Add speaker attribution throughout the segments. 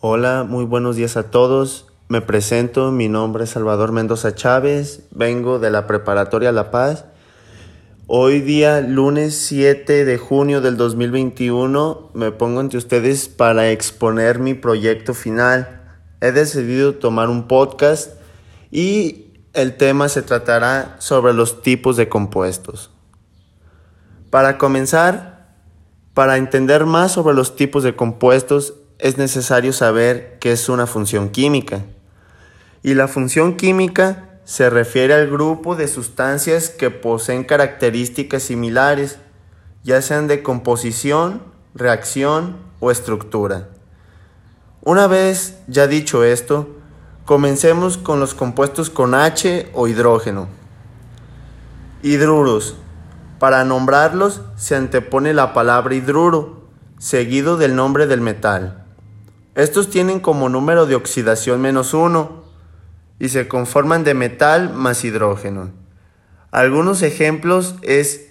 Speaker 1: Hola, muy buenos días a todos. Me presento, mi nombre es Salvador Mendoza Chávez, vengo de la Preparatoria La Paz. Hoy día, lunes 7 de junio del 2021, me pongo ante ustedes para exponer mi proyecto final. He decidido tomar un podcast y el tema se tratará sobre los tipos de compuestos. Para comenzar, para entender más sobre los tipos de compuestos, es necesario saber qué es una función química. Y la función química se refiere al grupo de sustancias que poseen características similares, ya sean de composición, reacción o estructura. Una vez ya dicho esto, comencemos con los compuestos con H o hidrógeno. Hidruros para nombrarlos se antepone la palabra hidruro, seguido del nombre del metal. Estos tienen como número de oxidación menos uno y se conforman de metal más hidrógeno. Algunos ejemplos es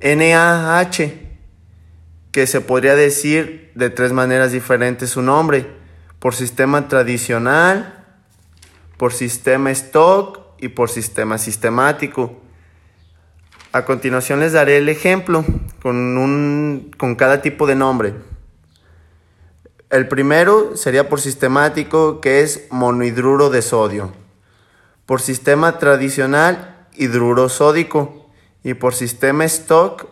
Speaker 1: NaH, que se podría decir de tres maneras diferentes su nombre, por sistema tradicional, por sistema stock y por sistema sistemático. A continuación les daré el ejemplo con, un, con cada tipo de nombre. El primero sería por sistemático, que es monohidruro de sodio. Por sistema tradicional, hidruro sódico. Y por sistema stock,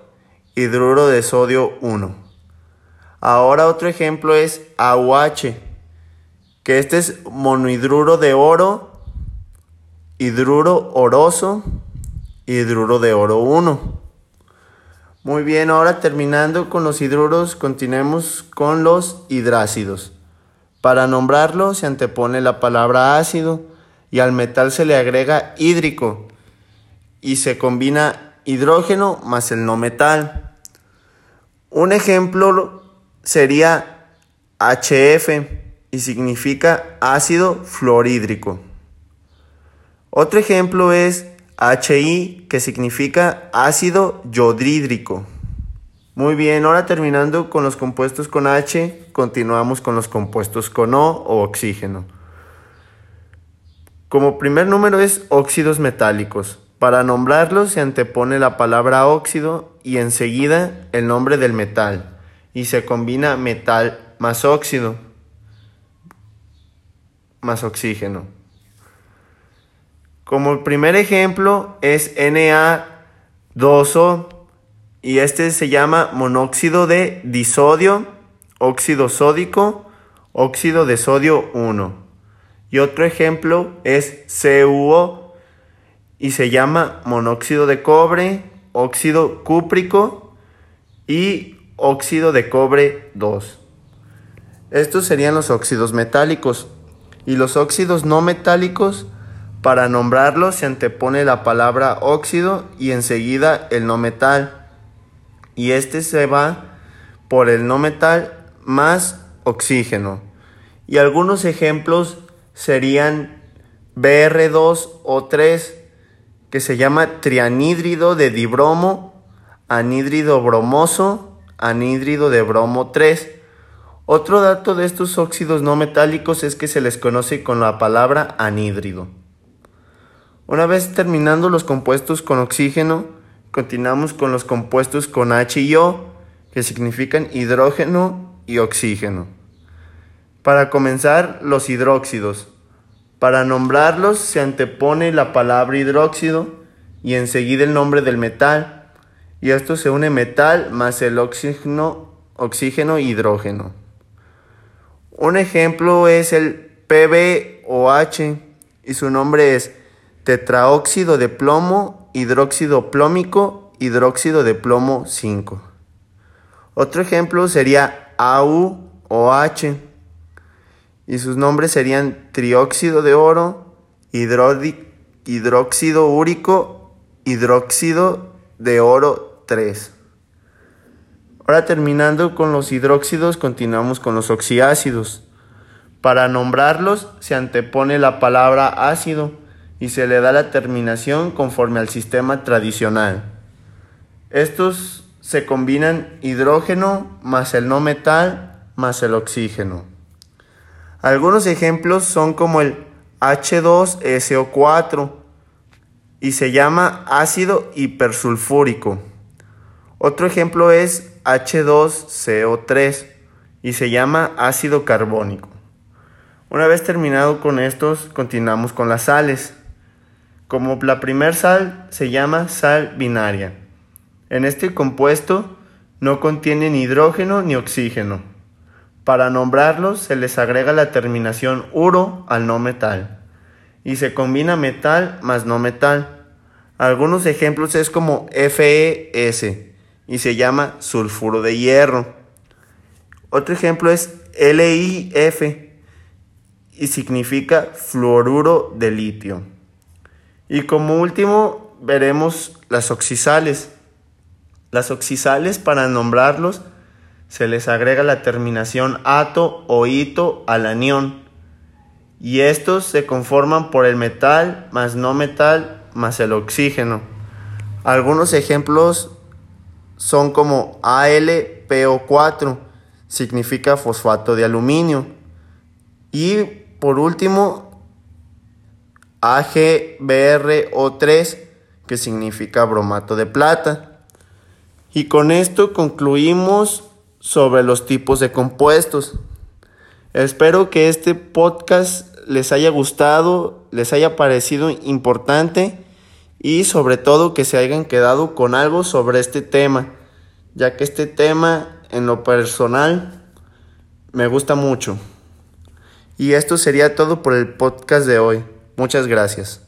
Speaker 1: hidruro de sodio 1. Ahora otro ejemplo es AUH, que este es monohidruro de oro, hidruro oroso hidruro de oro 1. Muy bien, ahora terminando con los hidruros, continuemos con los hidrácidos. Para nombrarlo se antepone la palabra ácido y al metal se le agrega hídrico y se combina hidrógeno más el no metal. Un ejemplo sería HF y significa ácido fluorhídrico. Otro ejemplo es HI, que significa ácido yodhídrico. Muy bien, ahora terminando con los compuestos con H, continuamos con los compuestos con O o oxígeno. Como primer número es óxidos metálicos. Para nombrarlos se antepone la palabra óxido y enseguida el nombre del metal y se combina metal más óxido más oxígeno. Como primer ejemplo es Na2O y este se llama monóxido de disodio, óxido sódico, óxido de sodio 1. Y otro ejemplo es CuO y se llama monóxido de cobre, óxido cúprico y óxido de cobre 2. Estos serían los óxidos metálicos y los óxidos no metálicos para nombrarlo se antepone la palabra óxido y enseguida el no metal. Y este se va por el no metal más oxígeno. Y algunos ejemplos serían BR2 o 3 que se llama trianhídrido de dibromo, anhídrido bromoso, anhídrido de bromo 3. Otro dato de estos óxidos no metálicos es que se les conoce con la palabra anhídrido. Una vez terminando los compuestos con oxígeno, continuamos con los compuestos con H y O, que significan hidrógeno y oxígeno. Para comenzar, los hidróxidos. Para nombrarlos se antepone la palabra hidróxido y enseguida el nombre del metal, y esto se une metal más el oxígeno, oxígeno hidrógeno. Un ejemplo es el PbOH y su nombre es tetraóxido de plomo, hidróxido plómico, hidróxido de plomo 5. Otro ejemplo sería AuOH y sus nombres serían trióxido de oro, hidróxido úrico, hidróxido de oro 3. Ahora terminando con los hidróxidos, continuamos con los oxiácidos. Para nombrarlos se antepone la palabra ácido y se le da la terminación conforme al sistema tradicional. Estos se combinan hidrógeno más el no metal más el oxígeno. Algunos ejemplos son como el H2SO4 y se llama ácido hipersulfúrico. Otro ejemplo es H2CO3 y se llama ácido carbónico. Una vez terminado con estos, continuamos con las sales. Como la primer sal se llama sal binaria. En este compuesto no contiene ni hidrógeno ni oxígeno. Para nombrarlos se les agrega la terminación uro al no metal y se combina metal más no metal. Algunos ejemplos es como FeS y se llama sulfuro de hierro. Otro ejemplo es LiF y significa fluoruro de litio. Y como último veremos las oxisales. Las oxisales, para nombrarlos, se les agrega la terminación ato o ito al anión. Y estos se conforman por el metal más no metal más el oxígeno. Algunos ejemplos son como AlPO4, significa fosfato de aluminio. Y por último, AgBrO3, que significa bromato de plata. Y con esto concluimos sobre los tipos de compuestos. Espero que este podcast les haya gustado, les haya parecido importante y sobre todo que se hayan quedado con algo sobre este tema, ya que este tema en lo personal me gusta mucho. Y esto sería todo por el podcast de hoy. Muchas gracias.